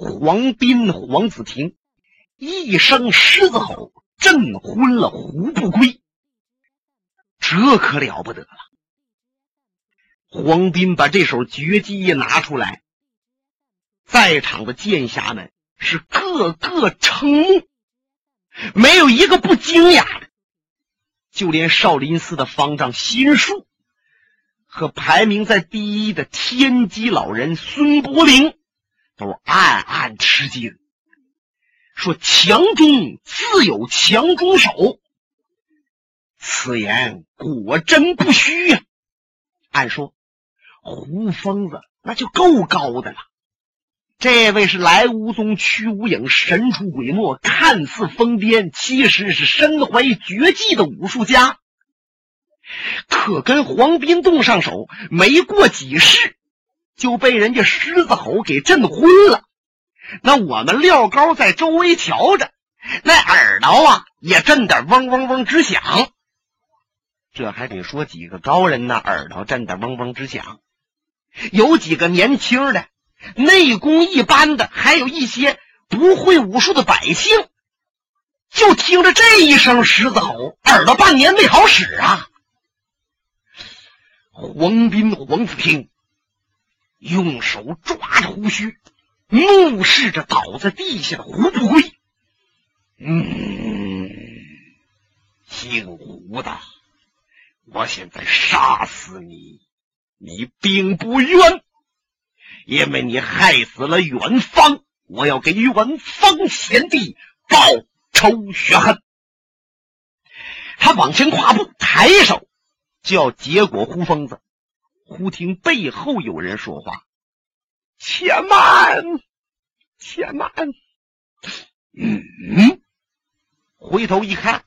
黄斌、黄子庭一声狮子吼，震昏了胡不归。这可了不得了！黄斌把这手绝技一拿出来，在场的剑侠们是个个瞠目，没有一个不惊讶的。就连少林寺的方丈心术和排名在第一的天机老人孙伯龄，都暗暗吃惊，说：“强中自有强中手。”此言果真不虚呀！按说，胡疯子那就够高的了。这位是来无踪去无影、神出鬼没、看似疯癫，其实是身怀绝技的武术家。可跟黄斌动上手，没过几式，就被人家狮子吼给震昏了。那我们廖高在周围瞧着，那耳朵啊也震得嗡嗡嗡直响。这还得说几个高人呢，耳朵震得嗡嗡直响。有几个年轻的，内功一般的，还有一些不会武术的百姓，就听着这一声狮子吼，耳朵半年没好使啊。黄斌、黄子听用手抓着胡须，怒视着倒在地下的胡不归。嗯，姓胡的。我现在杀死你，你并不冤，因为你害死了远方，我要给远方贤弟报仇雪恨。他往前跨步，抬手就要结果胡疯子。忽听背后有人说话：“且慢，且慢。”嗯，回头一看，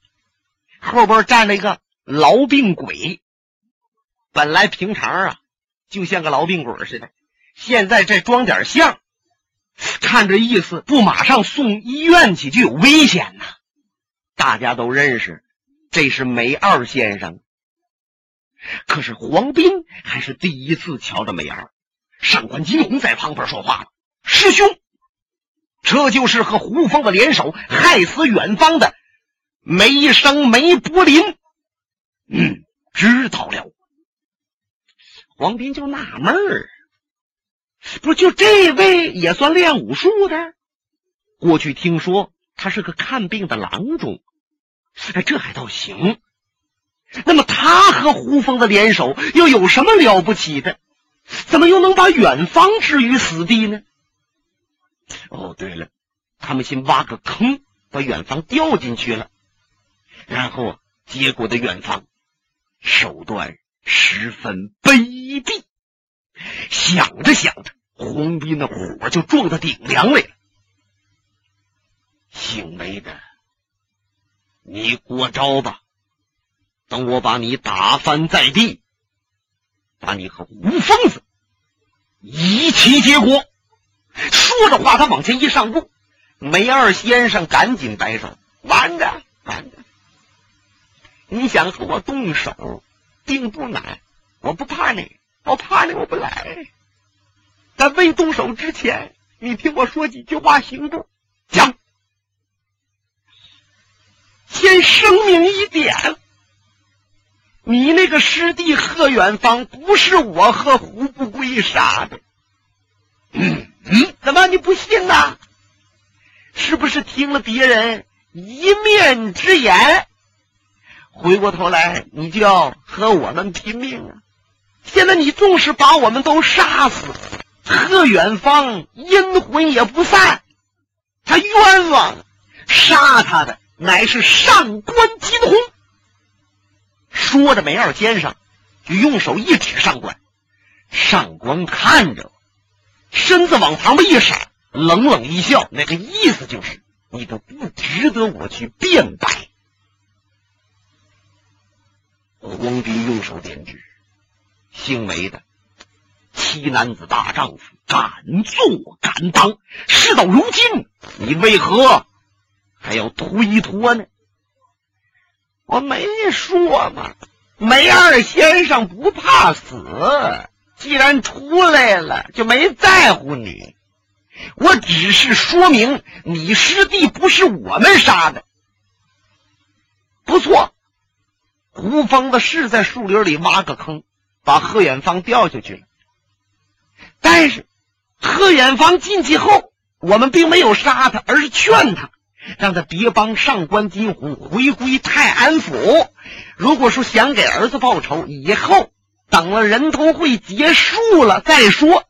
后边站了一个。痨病鬼，本来平常啊，就像个痨病鬼似的。现在这装点像，看这意思，不马上送医院去就有危险呐。大家都认识，这是梅二先生。可是黄斌还是第一次瞧着梅二。上官金虹在旁边说话了：“师兄，这就是和胡疯子联手害死远方的梅生梅柏林。”嗯，知道了。黄斌就纳闷儿，不就这位也算练武术的？过去听说他是个看病的郎中，哎，这还倒行。那么他和胡疯子联手又有什么了不起的？怎么又能把远方置于死地呢？哦，对了，他们先挖个坑，把远方掉进去了，然后结果的远方。手段十分卑鄙，想着想着，洪斌的火就撞到顶梁来了。姓梅的，你过招吧，等我把你打翻在地，把你和吴疯子一起结果。说着话，他往前一上步，梅二先生赶紧摆手：“慢着，慢着。”你想和我动手，并不难。我不怕你，我怕你我不来。在未动手之前，你听我说几句话行不？讲。先声明一点，你那个师弟贺远方不是我和胡不归杀的。嗯嗯，怎么你不信呐？是不是听了别人一面之言？回过头来，你就要和我们拼命啊！现在你纵使把我们都杀死，贺远方阴魂也不散，他冤枉！杀他的乃是上官金鸿。说着，梅二先生就用手一指上官，上官看着，身子往旁边一闪，冷冷一笑，那个意思就是你都不值得我去辩白。黄斌用手点指：“姓梅的，七男子大丈夫，敢做敢当。事到如今，你为何还要推脱呢？我没说嘛，梅二先生不怕死，既然出来了，就没在乎你。我只是说明你师弟不是我们杀的。不错，胡疯子是在树林里挖个坑，把贺远方掉下去了。但是贺远方进去后，我们并没有杀他，而是劝他，让他别帮上官金鸿，回归泰安府。如果说想给儿子报仇，以后等了人头会结束了再说。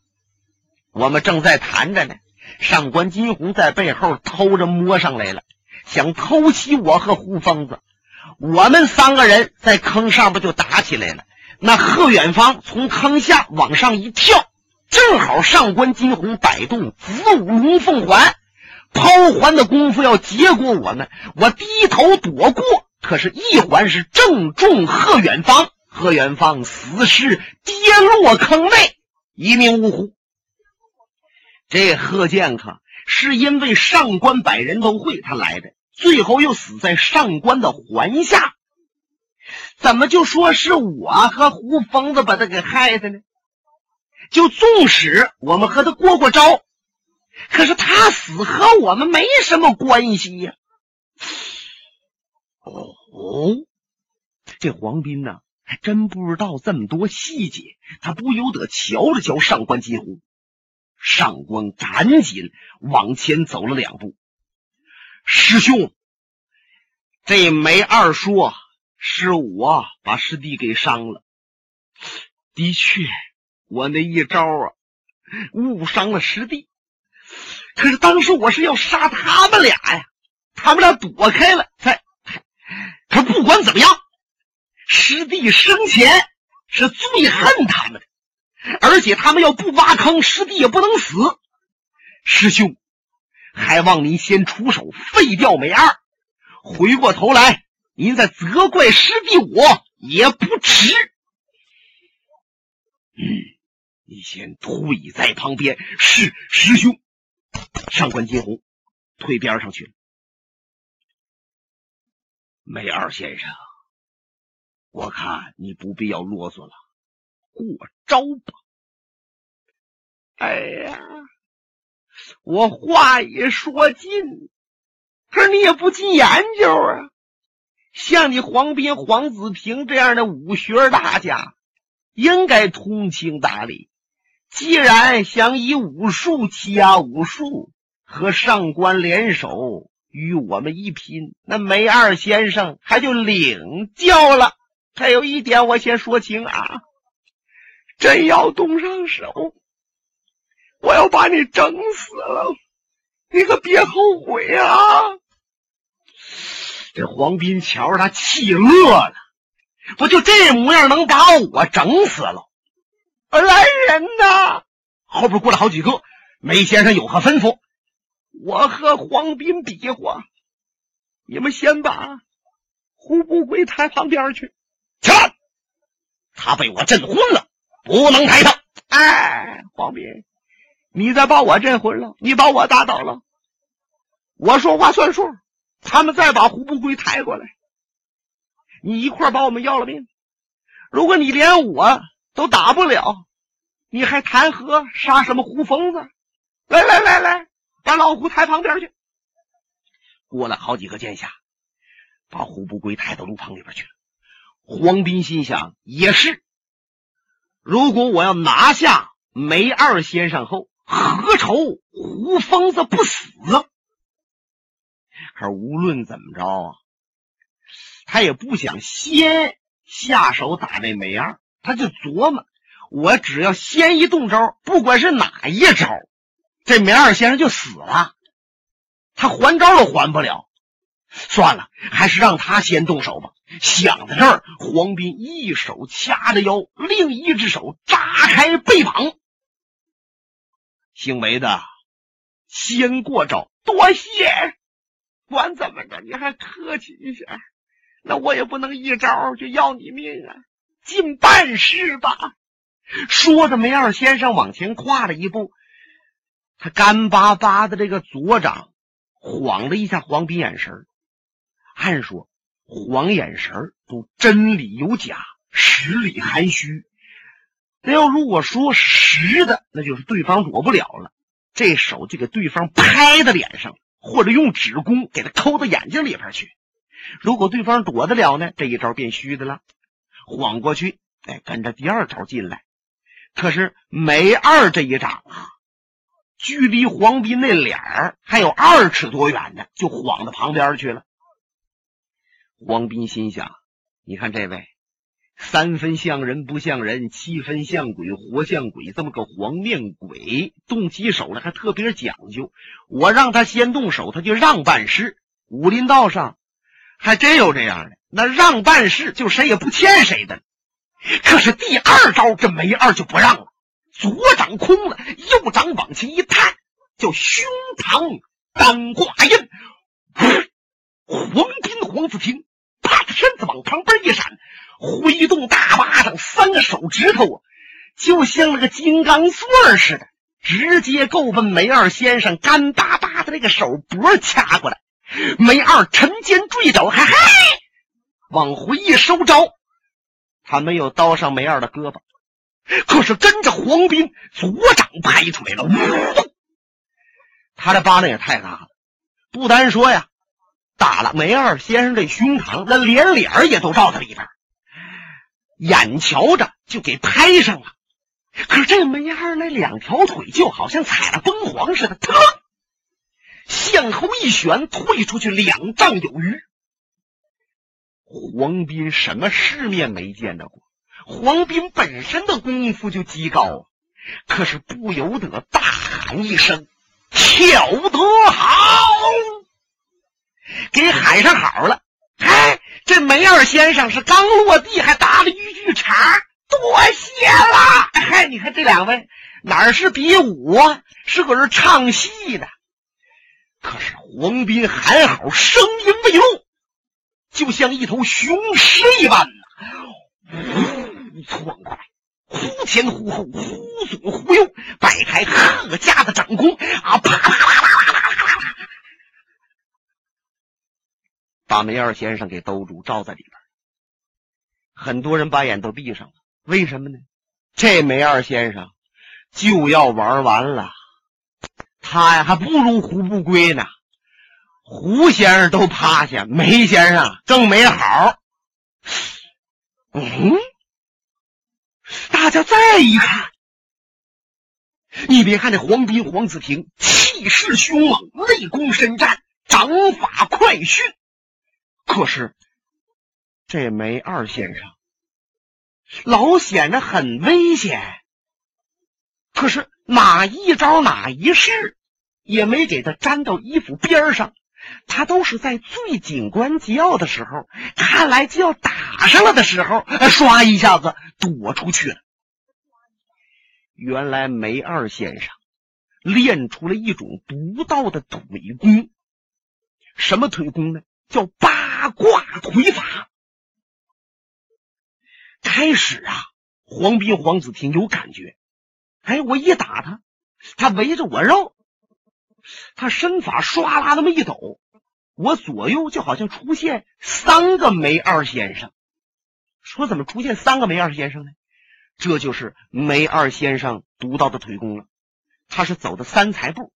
我们正在谈着呢，上官金鸿在背后偷着摸上来了，想偷袭我和胡疯子。我们三个人在坑上边就打起来了。那贺远方从坑下往上一跳，正好上官金鸿摆动子午龙凤环，抛环的功夫要结果我们。我低头躲过，可是，一环是正中贺远方，贺远方死尸跌落坑内，一命呜呼。这贺剑客是因为上官百人都会他来的，最后又死在上官的环下，怎么就说是我和胡疯子把他给害的呢？就纵使我们和他过过招，可是他死和我们没什么关系呀。哦，这黄斌呢，还真不知道这么多细节，他不由得瞧了瞧上官金虎。上官赶紧往前走了两步，师兄，这梅二说是我把师弟给伤了。的确，我那一招啊，误伤了师弟。可是当时我是要杀他们俩呀，他们俩躲开了，才。可不管怎么样，师弟生前是最恨他们的。而且他们要不挖坑，师弟也不能死。师兄，还望您先出手废掉梅二，回过头来，您再责怪师弟我也不迟。嗯，你先退在旁边。是师兄。上官金鸿退边上去了。梅二先生，我看你不必要啰嗦了。过招吧！哎呀，我话一说尽，可是你也不进研究啊。像你黄斌、黄子平这样的武学大家，应该通情达理。既然想以武术欺压武术，和上官联手与我们一拼，那梅二先生还就领教了。还有一点，我先说清啊。真要动上手，我要把你整死了！你可别后悔啊！这黄斌瞧着他气乐了，不就这模样能把我整死了？来人呐！后边过来好几个，梅先生有何吩咐？我和黄斌比划，你们先把胡不归抬旁边去。起来！他被我震昏了。不能抬他！哎，黄斌，你再把我震昏了，你把我打倒了，我说话算数。他们再把胡不归抬过来，你一块把我们要了命。如果你连我都打不了，你还谈何杀什么胡疯子？来来来来，把老胡抬旁边去。过了好几个剑侠，把胡不归抬到路旁里边去了。黄斌心想，也是。如果我要拿下梅二先生后，何愁胡疯子不死？可无论怎么着啊，他也不想先下手打这梅二，他就琢磨：我只要先一动招，不管是哪一招，这梅二先生就死了，他还招都还不了。算了，还是让他先动手吧。想到这儿，黄斌一手掐着腰，另一只手扎开背膀。姓梅的，先过招，多谢。管怎么着，你还客气一下。那我也不能一招就要你命啊，尽办事吧。说着，梅二先生往前跨了一步，他干巴巴的这个左掌晃了一下黄斌眼神按说。晃眼神都真理有假，实里含虚。那要如果说实的，那就是对方躲不了了。这手就给对方拍在脸上，或者用指弓给他抠到眼睛里边去。如果对方躲得了呢，这一招变虚的了。晃过去，哎，跟着第二招进来。可是梅二这一掌啊，距离黄斌那脸儿还有二尺多远呢，就晃到旁边去了。黄斌心想：你看这位。三分像人不像人，七分像鬼活像鬼，这么个黄面鬼，动起手来还特别讲究。我让他先动手，他就让办事。武林道上还真有这样的，那让办事就谁也不欠谁的。可是第二招这梅二就不让了，左掌空了，右掌往前一探，叫胸膛当挂印。黄金、黄子平啪的身子往旁边一闪。挥动大巴掌，三个手指头啊，就像那个金刚钻似的，直接够奔梅二先生干巴巴的那个手脖掐过来。梅二沉肩坠肘，嘿嘿，往回一收招，他没有刀上梅二的胳膊，可是跟着黄斌左掌拍出来了，他这巴掌也太大了，不单说呀，打了梅二先生这胸膛，那连脸也都照在里边。眼瞧着就给拍上了，可这梅二那两条腿就好像踩了崩黄似的，腾向后一旋，退出去两丈有余。黄斌什么世面没见着过，黄斌本身的功夫就极高，可是不由得大喊一声：“巧得好！”给喊上好了。嗨，这梅二先生是刚落地，还打了一句茬，多谢了。嗨，你看这两位哪是比武啊，是搁这唱戏的。可是黄斌喊好，声音未落，就像一头雄狮一般呐，窜过来，忽前忽后，忽左忽右，摆开贺家的掌功啊，啪啪啪啪啪啪啪啪啪。把梅二先生给兜住，罩在里边。很多人把眼都闭上了，为什么呢？这梅二先生就要玩完了，他呀还不如胡不归呢。胡先生都趴下，梅先生更没好。嗯，大家再一看，你别看这黄斌、黄子平气势凶猛，内功深湛，掌法快迅。可是，这梅二先生老显得很危险。可是哪一招哪一式也没给他粘到衣服边上，他都是在最紧关节要的时候，看来就要打上了的时候，唰一下子躲出去了。原来梅二先生练出了一种独到的腿功，什么腿功呢？叫八卦腿法。开始啊，黄斌、黄子平有感觉。哎，我一打他，他围着我绕，他身法唰啦那么一抖，我左右就好像出现三个梅二先生。说怎么出现三个梅二先生呢？这就是梅二先生独到的腿功了。他是走的三才步，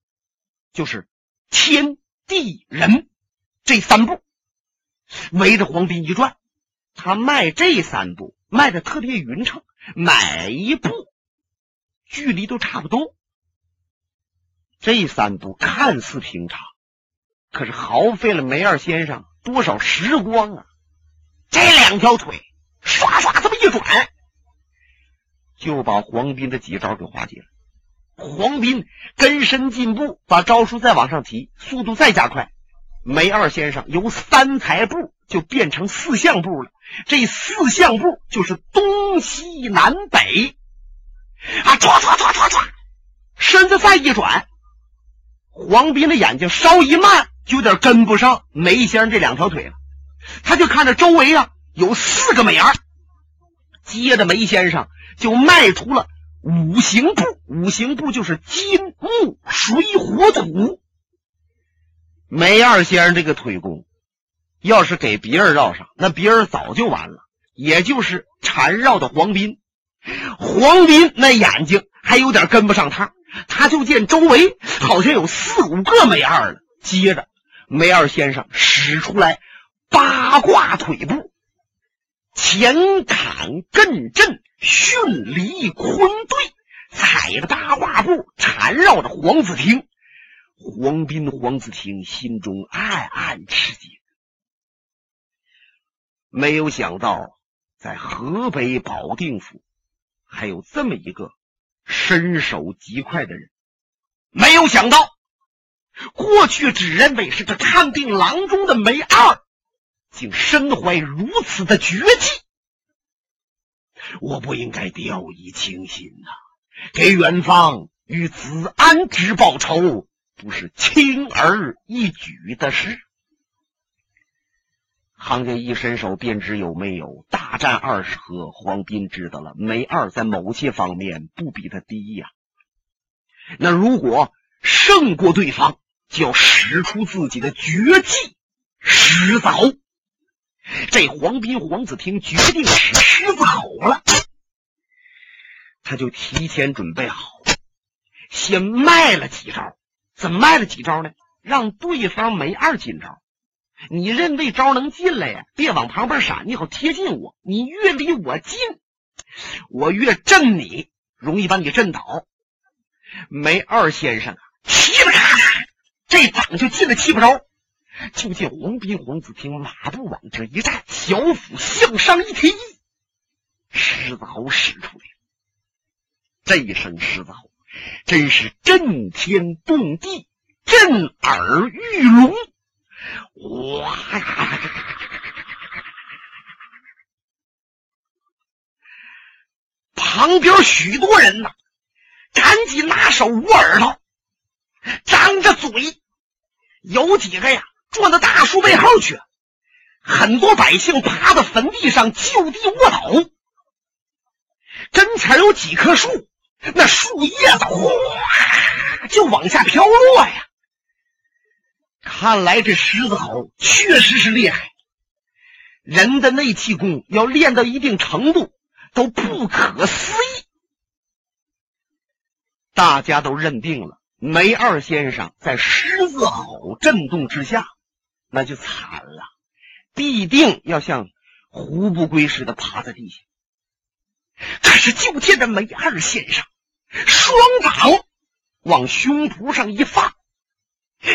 就是天地人。这三步围着黄斌一转，他迈这三步迈的特别匀称，每一步距离都差不多。这三步看似平常，可是耗费了梅二先生多少时光啊！这两条腿唰唰这么一转，就把黄斌的几招给化解了。黄斌根深进步，把招数再往上提，速度再加快。梅二先生由三才步就变成四象步了，这四象步就是东西南北啊！唰唰唰唰唰，身子再一转，黄斌的眼睛稍一慢，就有点跟不上梅先生这两条腿了。他就看着周围啊有四个美儿，接着梅先生就迈出了五行步，五行步就是金木水火土。梅二先生这个腿功，要是给别人绕上，那别人早就完了。也就是缠绕的黄斌，黄斌那眼睛还有点跟不上趟，他就见周围好像有四五个梅二了。接着，梅二先生使出来八卦腿步，前坎艮震，巽离坤兑，踩着八卦步缠绕着黄子亭。黄斌、黄子亭心中暗暗吃惊，没有想到在河北保定府还有这么一个身手极快的人。没有想到，过去只认为是个看病郎中的梅二，竟身怀如此的绝技。我不应该掉以轻心呐！给远方与子安之报仇。不是轻而易举的事。行家一伸手便知有没有。大战二十合，黄斌知道了，梅二在某些方面不比他低呀。那如果胜过对方，就要使出自己的绝技狮子吼。这黄斌、黄子听决定使狮子吼了，他就提前准备好，先卖了几招。怎么卖了几招呢？让对方梅二进招，你认为招能进来呀？别往旁边闪，你好贴近我。你越离我近，我越震你，容易把你震倒。梅二先生啊，气了咔嚓，这掌就进了七八招。就见黄斌、黄子平马步往这一站，小腹向上一提，狮子吼使出来。这一声狮子吼。真是震天动地，震耳欲聋！哇！旁边许多人呐，赶紧拿手捂耳朵，张着嘴。有几个呀，转到大树背后去。很多百姓趴在坟地上就地卧倒。跟前有几棵树。那树叶子哗就往下飘落呀！看来这狮子吼确实是厉害，人的内气功要练到一定程度都不可思议。大家都认定了，梅二先生在狮子吼震动之下，那就惨了，必定要像胡不归似的趴在地下。可是，就见这梅二先生双掌往胸脯上一放，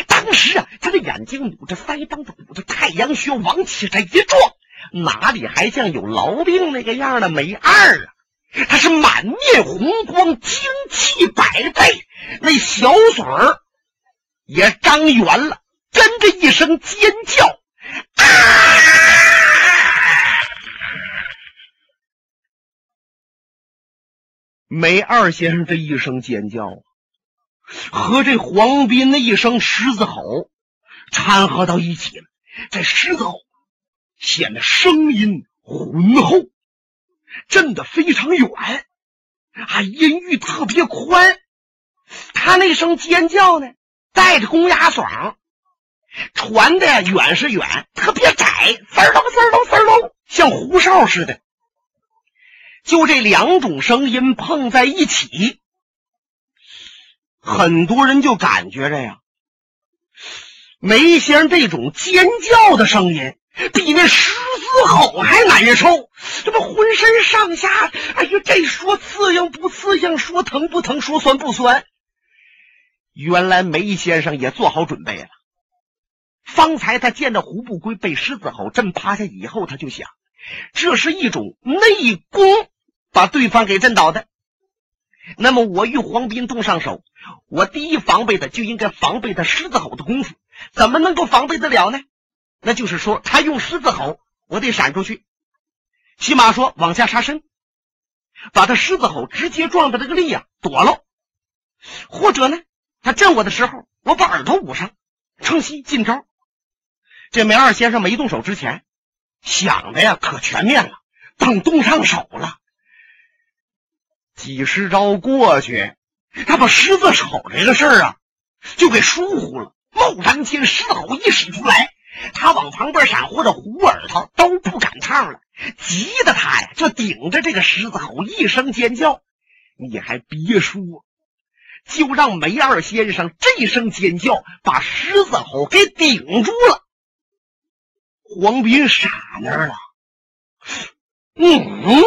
当时啊，他的眼睛捂着，腮帮子鼓着，太阳穴往起这一撞，哪里还像有痨病那个样的梅二啊？他是满面红光，精气百倍，那小嘴儿也张圆了，跟着一声尖叫，啊！梅二先生这一声尖叫，和这黄斌的一声狮子吼掺和到一起了。这狮子吼显得声音浑厚，震得非常远，啊，音域特别宽。他那声尖叫呢，带着公鸭嗓，传的远是远，特别窄，滋儿隆滋儿隆滋儿隆，像胡哨似的。就这两种声音碰在一起，很多人就感觉着呀，梅先生这种尖叫的声音比那狮子吼还难受。这不浑身上下，哎呀，这说刺痒不刺痒，说疼不疼，说酸不酸。原来梅先生也做好准备了。方才他见到胡不归被狮子吼震趴下以后，他就想，这是一种内功。把对方给震倒的，那么我与黄斌动上手，我第一防备的就应该防备他狮子吼的功夫，怎么能够防备得了呢？那就是说，他用狮子吼，我得闪出去，起码说往下杀身，把他狮子吼直接撞的这个力呀躲了，或者呢，他震我的时候，我把耳朵捂上，趁机进招。这梅二先生没动手之前想的呀可全面了，等动上手了。几十招过去，他把狮子吼这个事儿啊，就给疏忽了。猛然间，狮子吼一使出来，他往旁边闪或者虎耳朵都不赶趟了，急得他呀就顶着这个狮子吼一声尖叫。你还别说，就让梅二先生这声尖叫把狮子吼给顶住了。黄斌傻那儿了，嗯，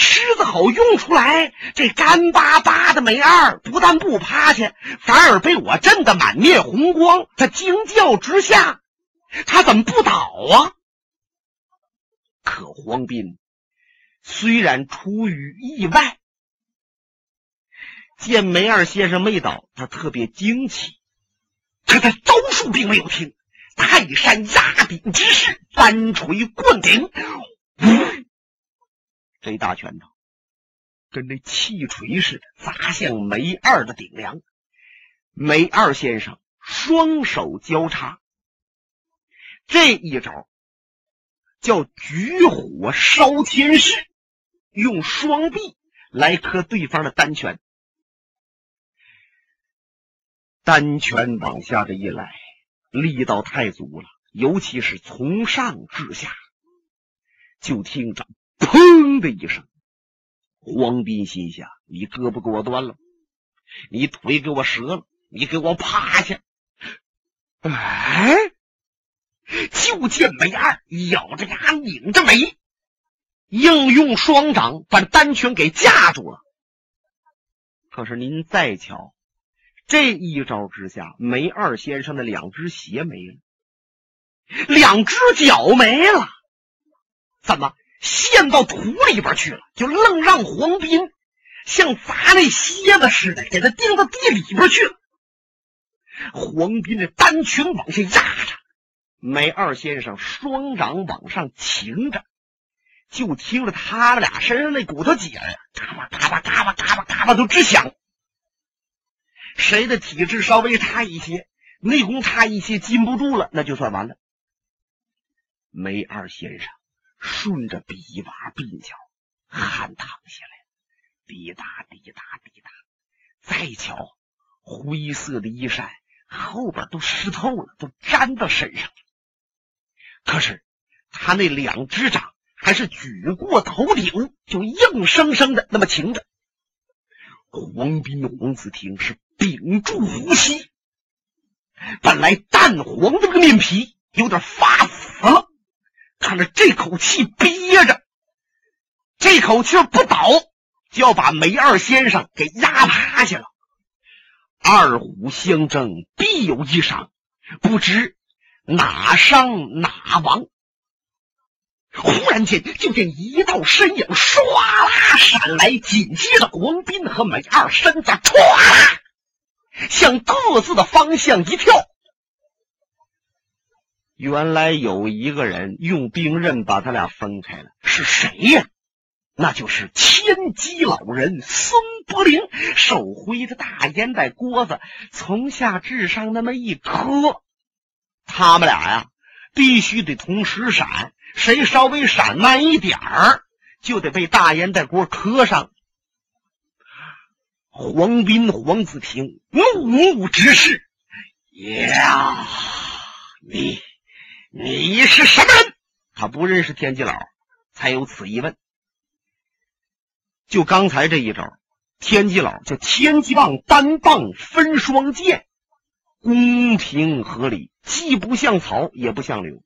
狮子吼用出来，这干巴巴的梅二不但不趴下，反而被我震得满面红光。他惊叫之下，他怎么不倒啊？可黄斌虽然出于意外。见梅二先生没倒，他特别惊奇。可他招数并没有停，泰山压顶之势，单锤棍顶，这大拳头跟那气锤似的砸向梅二的顶梁。梅二先生双手交叉，这一招叫举火烧天式，用双臂来磕对方的单拳。单拳往下这一来，力道太足了，尤其是从上至下。就听着“砰”的一声，黄斌心想：“你胳膊给我断了，你腿给我折了，你给我趴下！”哎，就见梅二咬着牙，拧着眉，硬用双掌把单拳给架住了。可是您再瞧。这一招之下，梅二先生的两只鞋没了，两只脚没了，怎么陷到土里边去了？就愣让黄斌像砸那蝎子似的，给他钉到地里边去了。黄斌的单拳往下压着，梅二先生双掌往上擎着，就听着他们俩身上那骨头节呀，嘎巴嘎巴嘎巴嘎巴嘎巴都直响。谁的体质稍微差一些，内功差一些，禁不住了，那就算完了。梅二先生顺着笔洼鬓角，汗淌下来，滴答滴答滴答。再瞧灰色的衣衫，后边都湿透了，都粘到身上了。可是他那两只掌还是举过头顶，就硬生生的那么擎着。黄斌、黄子庭是。屏住呼吸，本来淡黄的这个面皮有点发紫了，看着这口气憋着，这口气不倒，就要把梅二先生给压趴下了。二虎相争，必有一伤，不知哪伤哪亡。忽然间，就见一道身影唰啦闪来，紧接着黄斌和梅二身子唰啦。向各自的方向一跳，原来有一个人用兵刃把他俩分开了，是谁呀？那就是千机老人孙伯龄，手挥着大烟袋锅子，从下至上那么一磕，他们俩呀，必须得同时闪，谁稍微闪慢一点儿，就得被大烟袋锅磕上。黄斌、黄子平怒目直视，呀，你你是什么人？他不认识天机老，才有此一问。就刚才这一招，天机老叫天机棒单棒分双剑，公平合理，既不像草，也不像刘。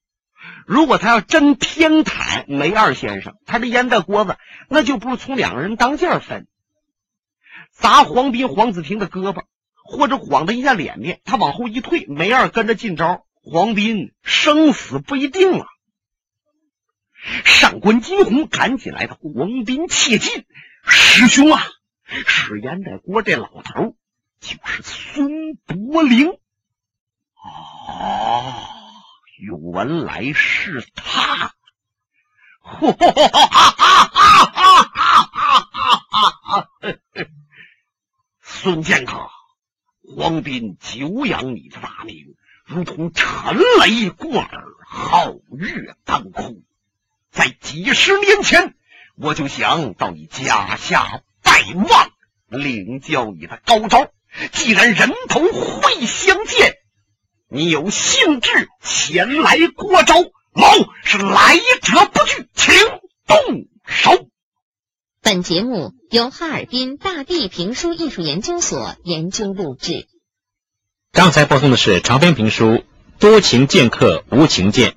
如果他要真偏袒梅二先生，他这烟袋锅子那就不是从两个人当间分。砸黄斌、黄子平的胳膊，或者晃他一下脸面，他往后一退，梅二跟着进招，黄斌生死不一定了。上官金鸿赶紧来到，黄斌切近，师兄啊，是烟袋锅这老头，就是孙伯龄。哦，原来是他。哈哈哈哈哈哈哈！孙剑客，黄斌久仰你的大名，如同沉雷贯耳，皓月当空。在几十年前，我就想到你家下拜望，领教你的高招。既然人头会相见，你有兴致前来过招，某是来者不拒，请动手。本节目由哈尔滨大地评书艺术研究所研究录制。刚才播送的是长篇评书《多情剑客无情剑》。